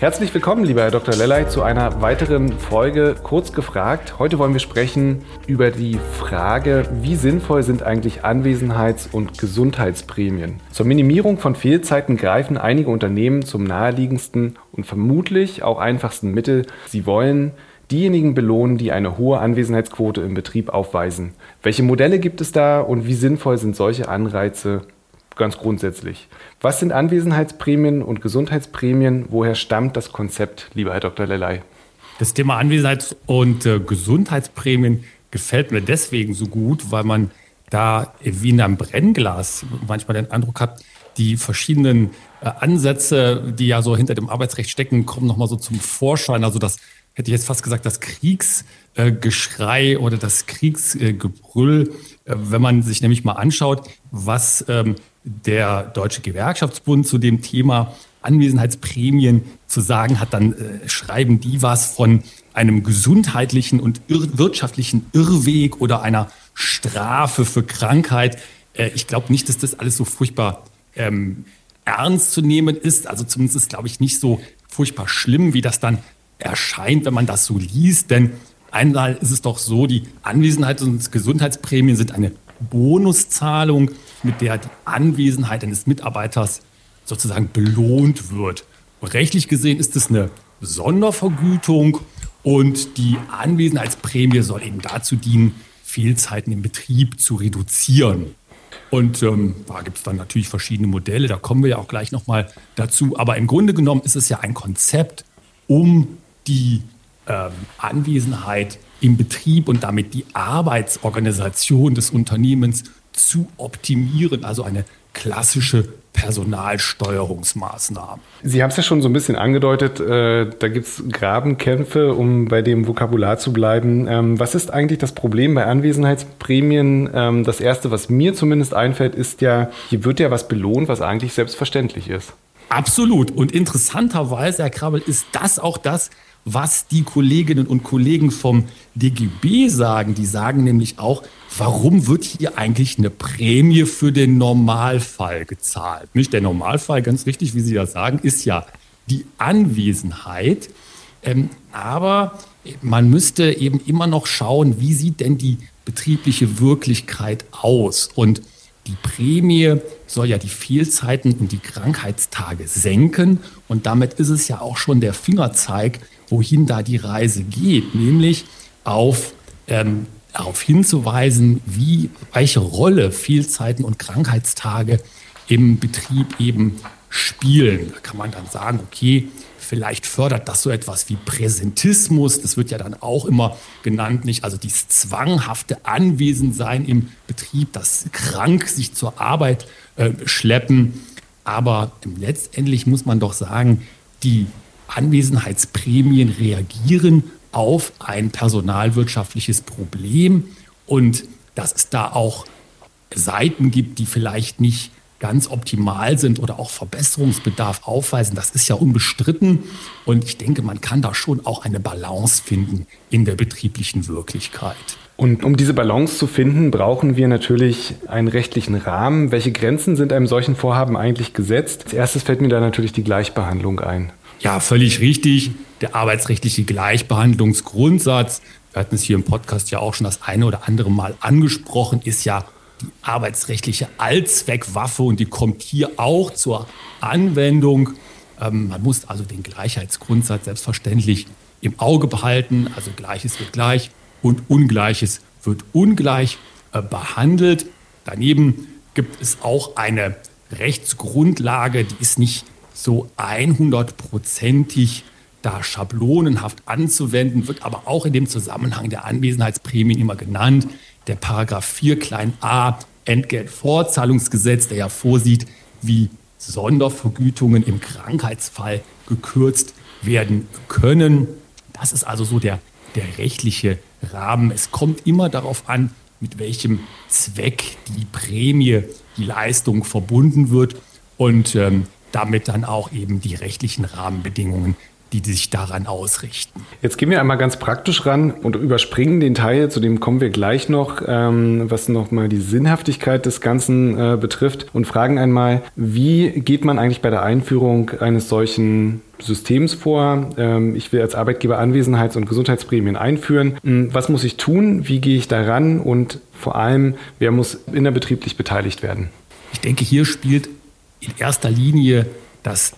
Herzlich willkommen, lieber Herr Dr. Lellay, zu einer weiteren Folge Kurz gefragt. Heute wollen wir sprechen über die Frage, wie sinnvoll sind eigentlich Anwesenheits- und Gesundheitsprämien. Zur Minimierung von Fehlzeiten greifen einige Unternehmen zum naheliegendsten und vermutlich auch einfachsten Mittel. Sie wollen diejenigen belohnen, die eine hohe Anwesenheitsquote im Betrieb aufweisen. Welche Modelle gibt es da und wie sinnvoll sind solche Anreize ganz grundsätzlich. Was sind Anwesenheitsprämien und Gesundheitsprämien? Woher stammt das Konzept, lieber Herr Dr. Lelei? Das Thema Anwesenheits- und äh, Gesundheitsprämien gefällt mir deswegen so gut, weil man da wie in einem Brennglas manchmal den Eindruck hat, die verschiedenen äh, Ansätze, die ja so hinter dem Arbeitsrecht stecken, kommen nochmal so zum Vorschein. Also das hätte ich jetzt fast gesagt, das Kriegsgeschrei äh, oder das Kriegsgebrüll, äh, wenn man sich nämlich mal anschaut, was ähm, der Deutsche Gewerkschaftsbund zu dem Thema Anwesenheitsprämien zu sagen hat, dann äh, schreiben die was von einem gesundheitlichen und wirtschaftlichen Irrweg oder einer Strafe für Krankheit. Äh, ich glaube nicht, dass das alles so furchtbar ähm, ernst zu nehmen ist. Also zumindest ist, glaube ich, nicht so furchtbar schlimm, wie das dann erscheint, wenn man das so liest. Denn einmal ist es doch so, die Anwesenheits- und Gesundheitsprämien sind eine Bonuszahlung, mit der die Anwesenheit eines Mitarbeiters sozusagen belohnt wird. Rechtlich gesehen ist es eine Sondervergütung und die Anwesenheitsprämie soll eben dazu dienen, Fehlzeiten im Betrieb zu reduzieren. Und ähm, da gibt es dann natürlich verschiedene Modelle, da kommen wir ja auch gleich nochmal dazu. Aber im Grunde genommen ist es ja ein Konzept, um die ähm, Anwesenheit im Betrieb und damit die Arbeitsorganisation des Unternehmens zu optimieren, also eine klassische Personalsteuerungsmaßnahme. Sie haben es ja schon so ein bisschen angedeutet, äh, da gibt es Grabenkämpfe, um bei dem Vokabular zu bleiben. Ähm, was ist eigentlich das Problem bei Anwesenheitsprämien? Ähm, das Erste, was mir zumindest einfällt, ist ja, hier wird ja was belohnt, was eigentlich selbstverständlich ist. Absolut. Und interessanterweise, Herr Krabbel, ist das auch das, was die Kolleginnen und Kollegen vom DGB sagen. Die sagen nämlich auch, warum wird hier eigentlich eine Prämie für den Normalfall gezahlt? Nicht der Normalfall, ganz richtig, wie Sie das sagen, ist ja die Anwesenheit. Ähm, aber man müsste eben immer noch schauen, wie sieht denn die betriebliche Wirklichkeit aus? Und die Prämie soll ja die Fehlzeiten und die Krankheitstage senken. Und damit ist es ja auch schon der Fingerzeig, wohin da die Reise geht, nämlich auf ähm, darauf hinzuweisen, wie, welche Rolle Fehlzeiten und Krankheitstage im Betrieb eben spielen. Da kann man dann sagen, okay, vielleicht fördert das so etwas wie Präsentismus. Das wird ja dann auch immer genannt, nicht? Also dieses zwanghafte Anwesensein im Betrieb, das krank sich zur Arbeit äh, schleppen. Aber letztendlich muss man doch sagen, die Anwesenheitsprämien reagieren auf ein personalwirtschaftliches Problem und dass es da auch Seiten gibt, die vielleicht nicht ganz optimal sind oder auch Verbesserungsbedarf aufweisen, das ist ja unbestritten. Und ich denke, man kann da schon auch eine Balance finden in der betrieblichen Wirklichkeit. Und um diese Balance zu finden, brauchen wir natürlich einen rechtlichen Rahmen. Welche Grenzen sind einem solchen Vorhaben eigentlich gesetzt? Als erstes fällt mir da natürlich die Gleichbehandlung ein. Ja, völlig richtig. Der arbeitsrechtliche Gleichbehandlungsgrundsatz, wir hatten es hier im Podcast ja auch schon das eine oder andere Mal angesprochen, ist ja die arbeitsrechtliche Allzweckwaffe und die kommt hier auch zur Anwendung. Ähm, man muss also den Gleichheitsgrundsatz selbstverständlich im Auge behalten. Also Gleiches wird gleich und Ungleiches wird ungleich äh, behandelt. Daneben gibt es auch eine Rechtsgrundlage, die ist nicht so 100%ig da schablonenhaft anzuwenden, wird aber auch in dem Zusammenhang der Anwesenheitsprämien immer genannt. Der Paragraph 4 klein a Entgeltfortzahlungsgesetz, der ja vorsieht, wie Sondervergütungen im Krankheitsfall gekürzt werden können. Das ist also so der, der rechtliche Rahmen. Es kommt immer darauf an, mit welchem Zweck die Prämie, die Leistung verbunden wird und ähm, damit dann auch eben die rechtlichen Rahmenbedingungen die sich daran ausrichten. Jetzt gehen wir einmal ganz praktisch ran und überspringen den Teil, zu dem kommen wir gleich noch, ähm, was nochmal die Sinnhaftigkeit des Ganzen äh, betrifft und fragen einmal, wie geht man eigentlich bei der Einführung eines solchen Systems vor. Ähm, ich will als Arbeitgeber Anwesenheits- und Gesundheitsprämien einführen. Hm, was muss ich tun? Wie gehe ich daran? Und vor allem, wer muss innerbetrieblich beteiligt werden? Ich denke, hier spielt in erster Linie das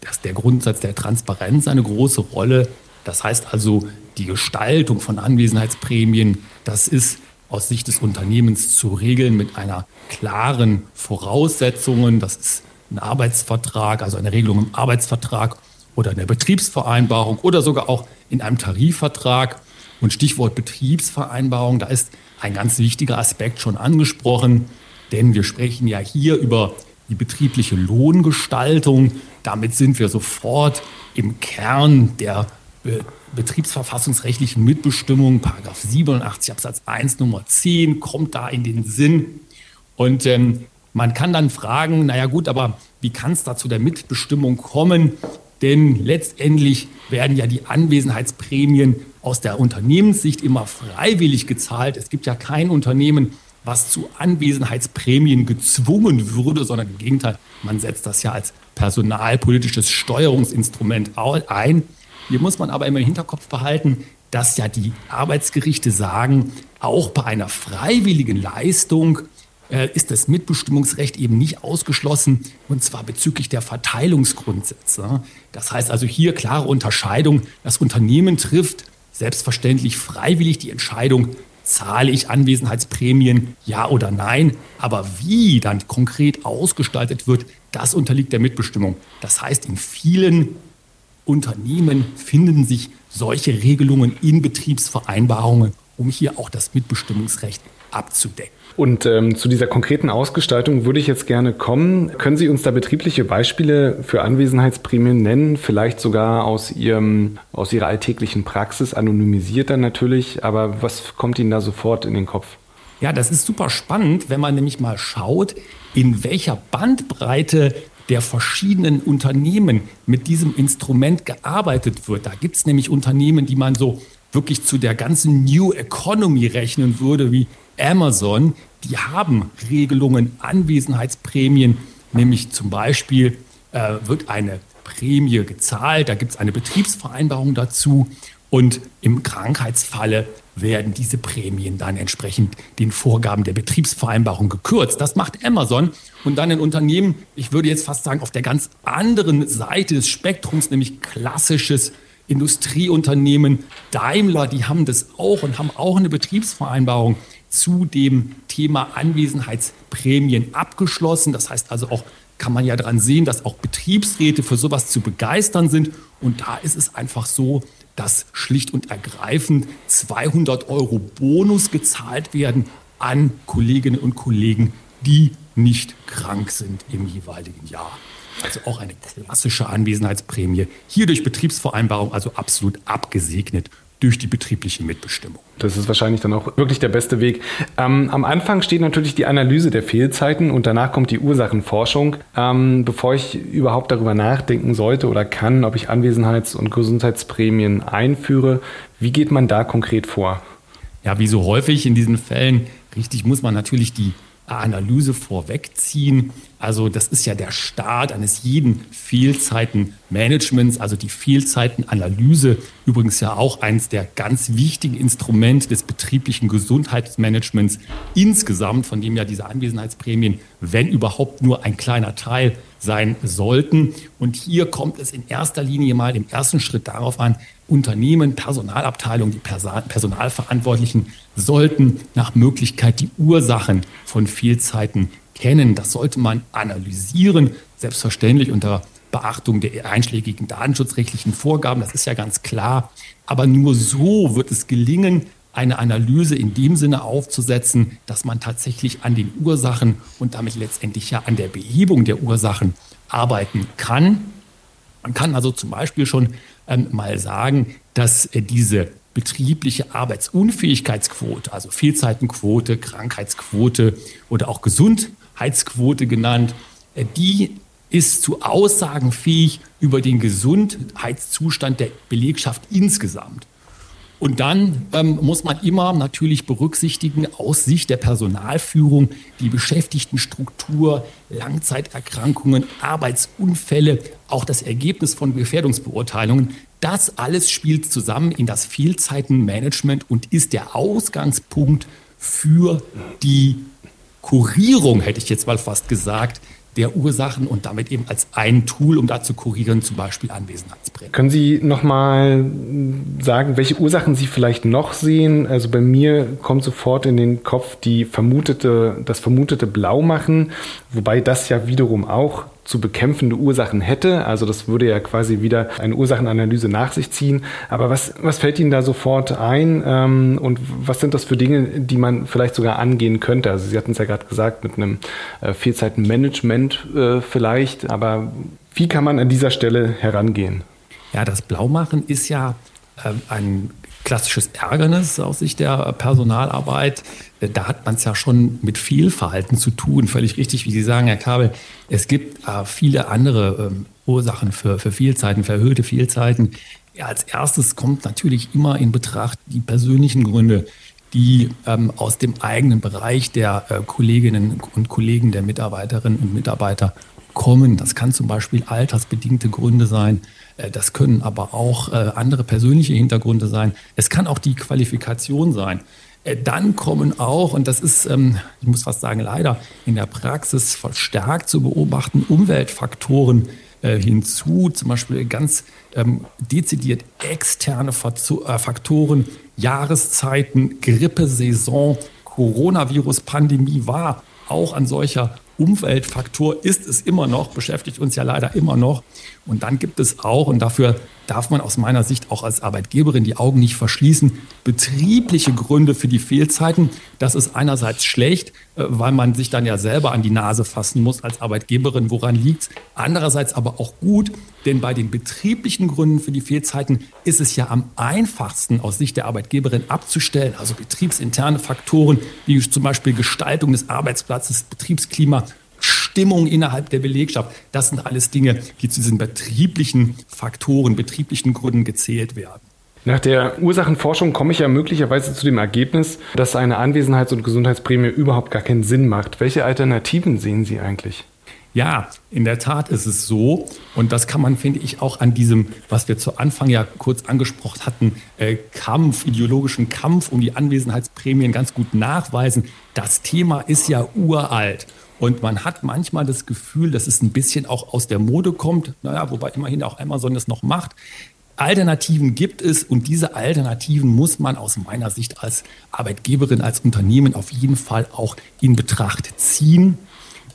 dass der Grundsatz der Transparenz eine große Rolle. Das heißt also, die Gestaltung von Anwesenheitsprämien, das ist aus Sicht des Unternehmens zu regeln mit einer klaren Voraussetzungen. Das ist ein Arbeitsvertrag, also eine Regelung im Arbeitsvertrag oder in der Betriebsvereinbarung oder sogar auch in einem Tarifvertrag. Und Stichwort Betriebsvereinbarung, da ist ein ganz wichtiger Aspekt schon angesprochen, denn wir sprechen ja hier über die betriebliche Lohngestaltung. Damit sind wir sofort im Kern der be betriebsverfassungsrechtlichen Mitbestimmung. Paragraph 87 Absatz 1 Nummer 10 kommt da in den Sinn. Und ähm, man kann dann fragen, naja gut, aber wie kann es da zu der Mitbestimmung kommen? Denn letztendlich werden ja die Anwesenheitsprämien aus der Unternehmenssicht immer freiwillig gezahlt. Es gibt ja kein Unternehmen, was zu Anwesenheitsprämien gezwungen würde, sondern im Gegenteil, man setzt das ja als personalpolitisches Steuerungsinstrument ein. Hier muss man aber immer im Hinterkopf behalten, dass ja die Arbeitsgerichte sagen, auch bei einer freiwilligen Leistung äh, ist das Mitbestimmungsrecht eben nicht ausgeschlossen, und zwar bezüglich der Verteilungsgrundsätze. Das heißt also hier klare Unterscheidung. Das Unternehmen trifft selbstverständlich freiwillig die Entscheidung, zahle ich Anwesenheitsprämien, ja oder nein. Aber wie dann konkret ausgestaltet wird, das unterliegt der Mitbestimmung. Das heißt, in vielen Unternehmen finden sich solche Regelungen in Betriebsvereinbarungen, um hier auch das Mitbestimmungsrecht abzudecken. Und ähm, zu dieser konkreten Ausgestaltung würde ich jetzt gerne kommen. Können Sie uns da betriebliche Beispiele für Anwesenheitsprämien nennen? Vielleicht sogar aus, Ihrem, aus Ihrer alltäglichen Praxis, anonymisiert dann natürlich. Aber was kommt Ihnen da sofort in den Kopf? Ja, das ist super spannend, wenn man nämlich mal schaut, in welcher Bandbreite der verschiedenen Unternehmen mit diesem Instrument gearbeitet wird. Da gibt es nämlich Unternehmen, die man so wirklich zu der ganzen New Economy rechnen würde, wie Amazon, die haben Regelungen, Anwesenheitsprämien, nämlich zum Beispiel äh, wird eine Prämie gezahlt, da gibt es eine Betriebsvereinbarung dazu. Und im Krankheitsfalle werden diese Prämien dann entsprechend den Vorgaben der Betriebsvereinbarung gekürzt. Das macht Amazon. Und dann ein Unternehmen, ich würde jetzt fast sagen, auf der ganz anderen Seite des Spektrums, nämlich klassisches Industrieunternehmen Daimler, die haben das auch und haben auch eine Betriebsvereinbarung zu dem Thema Anwesenheitsprämien abgeschlossen. Das heißt also auch, kann man ja daran sehen, dass auch Betriebsräte für sowas zu begeistern sind. Und da ist es einfach so, dass schlicht und ergreifend 200 Euro Bonus gezahlt werden an Kolleginnen und Kollegen, die nicht krank sind im jeweiligen Jahr. Also auch eine klassische Anwesenheitsprämie. Hier durch Betriebsvereinbarung also absolut abgesegnet durch die betriebliche Mitbestimmung. Das ist wahrscheinlich dann auch wirklich der beste Weg. Ähm, am Anfang steht natürlich die Analyse der Fehlzeiten und danach kommt die Ursachenforschung. Ähm, bevor ich überhaupt darüber nachdenken sollte oder kann, ob ich Anwesenheits- und Gesundheitsprämien einführe, wie geht man da konkret vor? Ja, wie so häufig in diesen Fällen, richtig muss man natürlich die Analyse vorwegziehen. Also das ist ja der Start eines jeden Fehlzeitenmanagements, also die Fehlzeitenanalyse. Übrigens ja auch eines der ganz wichtigen Instrumente des betrieblichen Gesundheitsmanagements insgesamt, von dem ja diese Anwesenheitsprämien, wenn überhaupt nur ein kleiner Teil sein sollten. Und hier kommt es in erster Linie mal im ersten Schritt darauf an, Unternehmen, Personalabteilungen, die Personalverantwortlichen sollten nach Möglichkeit die Ursachen von Fehlzeiten kennen. Das sollte man analysieren, selbstverständlich unter Beachtung der einschlägigen datenschutzrechtlichen Vorgaben, das ist ja ganz klar. Aber nur so wird es gelingen, eine Analyse in dem Sinne aufzusetzen, dass man tatsächlich an den Ursachen und damit letztendlich ja an der Behebung der Ursachen arbeiten kann. Man kann also zum Beispiel schon ähm, mal sagen, dass äh, diese betriebliche Arbeitsunfähigkeitsquote, also Fehlzeitenquote, Krankheitsquote oder auch Gesundheitsquote genannt, äh, die ist zu Aussagen fähig über den Gesundheitszustand der Belegschaft insgesamt. Und dann ähm, muss man immer natürlich berücksichtigen, aus Sicht der Personalführung, die Beschäftigtenstruktur, Langzeiterkrankungen, Arbeitsunfälle, auch das Ergebnis von Gefährdungsbeurteilungen. Das alles spielt zusammen in das Fehlzeitenmanagement und ist der Ausgangspunkt für die Kurierung, hätte ich jetzt mal fast gesagt, der Ursachen und damit eben als ein Tool, um da zu kurieren, zum Beispiel Anwesenheitsprämie. Können Sie nochmal sagen, welche Ursachen Sie vielleicht noch sehen? Also bei mir kommt sofort in den Kopf die vermutete, das vermutete Blaumachen, wobei das ja wiederum auch zu bekämpfende Ursachen hätte. Also das würde ja quasi wieder eine Ursachenanalyse nach sich ziehen. Aber was, was fällt Ihnen da sofort ein ähm, und was sind das für Dinge, die man vielleicht sogar angehen könnte? Also Sie hatten es ja gerade gesagt, mit einem äh, Fehlzeitenmanagement äh, vielleicht, aber wie kann man an dieser Stelle herangehen? Ja, das Blaumachen ist ja äh, ein klassisches Ärgernis aus Sicht der Personalarbeit. Da hat man es ja schon mit Fehlverhalten zu tun. Völlig richtig, wie Sie sagen, Herr Kabel. Es gibt äh, viele andere ähm, Ursachen für, für Fehlzeiten, für erhöhte Fehlzeiten. Ja, als erstes kommt natürlich immer in Betracht die persönlichen Gründe, die ähm, aus dem eigenen Bereich der äh, Kolleginnen und Kollegen, der Mitarbeiterinnen und Mitarbeiter kommen. Das kann zum Beispiel altersbedingte Gründe sein. Äh, das können aber auch äh, andere persönliche Hintergründe sein. Es kann auch die Qualifikation sein. Äh, dann kommen auch, und das ist, ähm, ich muss fast sagen, leider in der Praxis verstärkt zu beobachten, Umweltfaktoren hinzu, zum Beispiel ganz ähm, dezidiert externe Faktoren, Jahreszeiten, Grippesaison, Coronavirus-Pandemie war auch ein solcher Umweltfaktor ist es immer noch, beschäftigt uns ja leider immer noch. Und dann gibt es auch, und dafür darf man aus meiner Sicht auch als Arbeitgeberin die Augen nicht verschließen, betriebliche Gründe für die Fehlzeiten. Das ist einerseits schlecht, äh, weil man sich dann ja selber an die Nase fassen muss als Arbeitgeberin, woran liegt Andererseits aber auch gut, denn bei den betrieblichen Gründen für die Fehlzeiten ist es ja am einfachsten aus Sicht der Arbeitgeberin abzustellen. Also betriebsinterne Faktoren wie zum Beispiel Gestaltung des Arbeitsplatzes, Betriebsklima, Stimmung innerhalb der Belegschaft. Das sind alles Dinge, die zu diesen betrieblichen Faktoren, betrieblichen Gründen gezählt werden. Nach der Ursachenforschung komme ich ja möglicherweise zu dem Ergebnis, dass eine Anwesenheits- und Gesundheitsprämie überhaupt gar keinen Sinn macht. Welche Alternativen sehen Sie eigentlich? Ja, in der Tat ist es so. Und das kann man, finde ich, auch an diesem, was wir zu Anfang ja kurz angesprochen hatten, äh, Kampf, ideologischen Kampf um die Anwesenheitsprämien ganz gut nachweisen. Das Thema ist ja uralt. Und man hat manchmal das Gefühl, dass es ein bisschen auch aus der Mode kommt. Naja, wobei immerhin auch Amazon das noch macht. Alternativen gibt es und diese Alternativen muss man aus meiner Sicht als Arbeitgeberin, als Unternehmen auf jeden Fall auch in Betracht ziehen.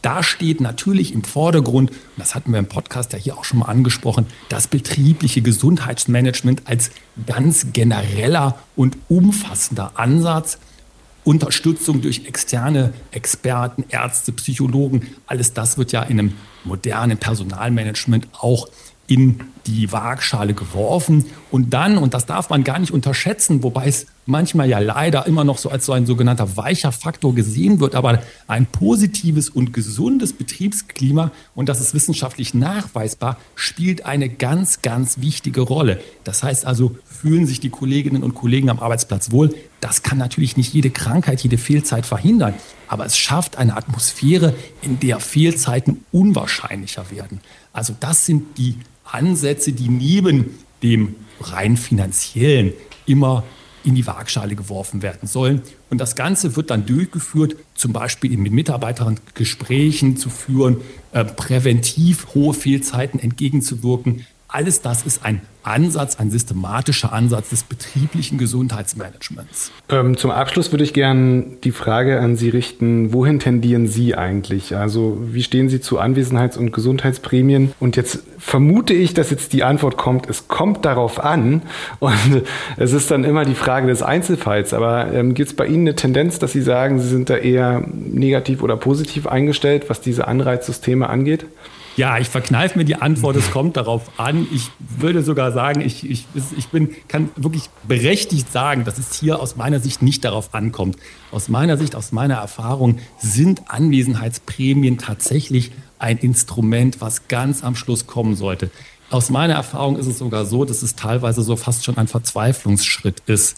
Da steht natürlich im Vordergrund, das hatten wir im Podcast ja hier auch schon mal angesprochen, das betriebliche Gesundheitsmanagement als ganz genereller und umfassender Ansatz. Unterstützung durch externe Experten, Ärzte, Psychologen, alles das wird ja in einem modernen Personalmanagement auch in die Waagschale geworfen und dann, und das darf man gar nicht unterschätzen, wobei es manchmal ja leider immer noch so als so ein sogenannter weicher Faktor gesehen wird, aber ein positives und gesundes Betriebsklima, und das ist wissenschaftlich nachweisbar, spielt eine ganz, ganz wichtige Rolle. Das heißt also, fühlen sich die Kolleginnen und Kollegen am Arbeitsplatz wohl. Das kann natürlich nicht jede Krankheit, jede Fehlzeit verhindern, aber es schafft eine Atmosphäre, in der Fehlzeiten unwahrscheinlicher werden. Also das sind die Ansätze, die neben dem rein finanziellen immer in die Waagschale geworfen werden sollen. Und das Ganze wird dann durchgeführt, zum Beispiel mit Mitarbeitern Gesprächen zu führen, äh, präventiv hohe Fehlzeiten entgegenzuwirken, alles das ist ein Ansatz, ein systematischer Ansatz des betrieblichen Gesundheitsmanagements. Ähm, zum Abschluss würde ich gerne die Frage an Sie richten, wohin tendieren Sie eigentlich? Also wie stehen Sie zu Anwesenheits- und Gesundheitsprämien? Und jetzt vermute ich, dass jetzt die Antwort kommt, es kommt darauf an und es ist dann immer die Frage des Einzelfalls. Aber ähm, gibt es bei Ihnen eine Tendenz, dass Sie sagen, Sie sind da eher negativ oder positiv eingestellt, was diese Anreizsysteme angeht? Ja, ich verkneife mir die Antwort, es kommt darauf an. Ich würde sogar sagen, ich, ich, ich bin, kann wirklich berechtigt sagen, dass es hier aus meiner Sicht nicht darauf ankommt. Aus meiner Sicht, aus meiner Erfahrung sind Anwesenheitsprämien tatsächlich ein Instrument, was ganz am Schluss kommen sollte. Aus meiner Erfahrung ist es sogar so, dass es teilweise so fast schon ein Verzweiflungsschritt ist.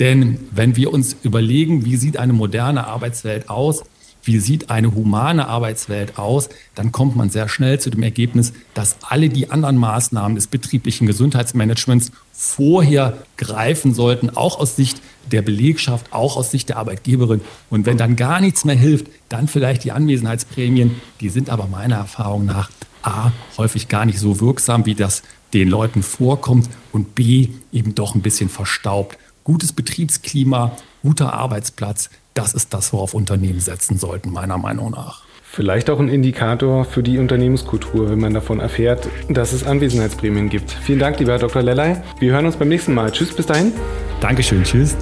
Denn wenn wir uns überlegen, wie sieht eine moderne Arbeitswelt aus, wie sieht eine humane Arbeitswelt aus, dann kommt man sehr schnell zu dem Ergebnis, dass alle die anderen Maßnahmen des betrieblichen Gesundheitsmanagements vorher greifen sollten, auch aus Sicht der Belegschaft, auch aus Sicht der Arbeitgeberin. Und wenn dann gar nichts mehr hilft, dann vielleicht die Anwesenheitsprämien. Die sind aber meiner Erfahrung nach A, häufig gar nicht so wirksam, wie das den Leuten vorkommt und B, eben doch ein bisschen verstaubt. Gutes Betriebsklima, guter Arbeitsplatz, das ist das, worauf Unternehmen setzen sollten, meiner Meinung nach. Vielleicht auch ein Indikator für die Unternehmenskultur, wenn man davon erfährt, dass es Anwesenheitsprämien gibt. Vielen Dank, lieber Herr Dr. Lellay. Wir hören uns beim nächsten Mal. Tschüss, bis dahin. Dankeschön, tschüss.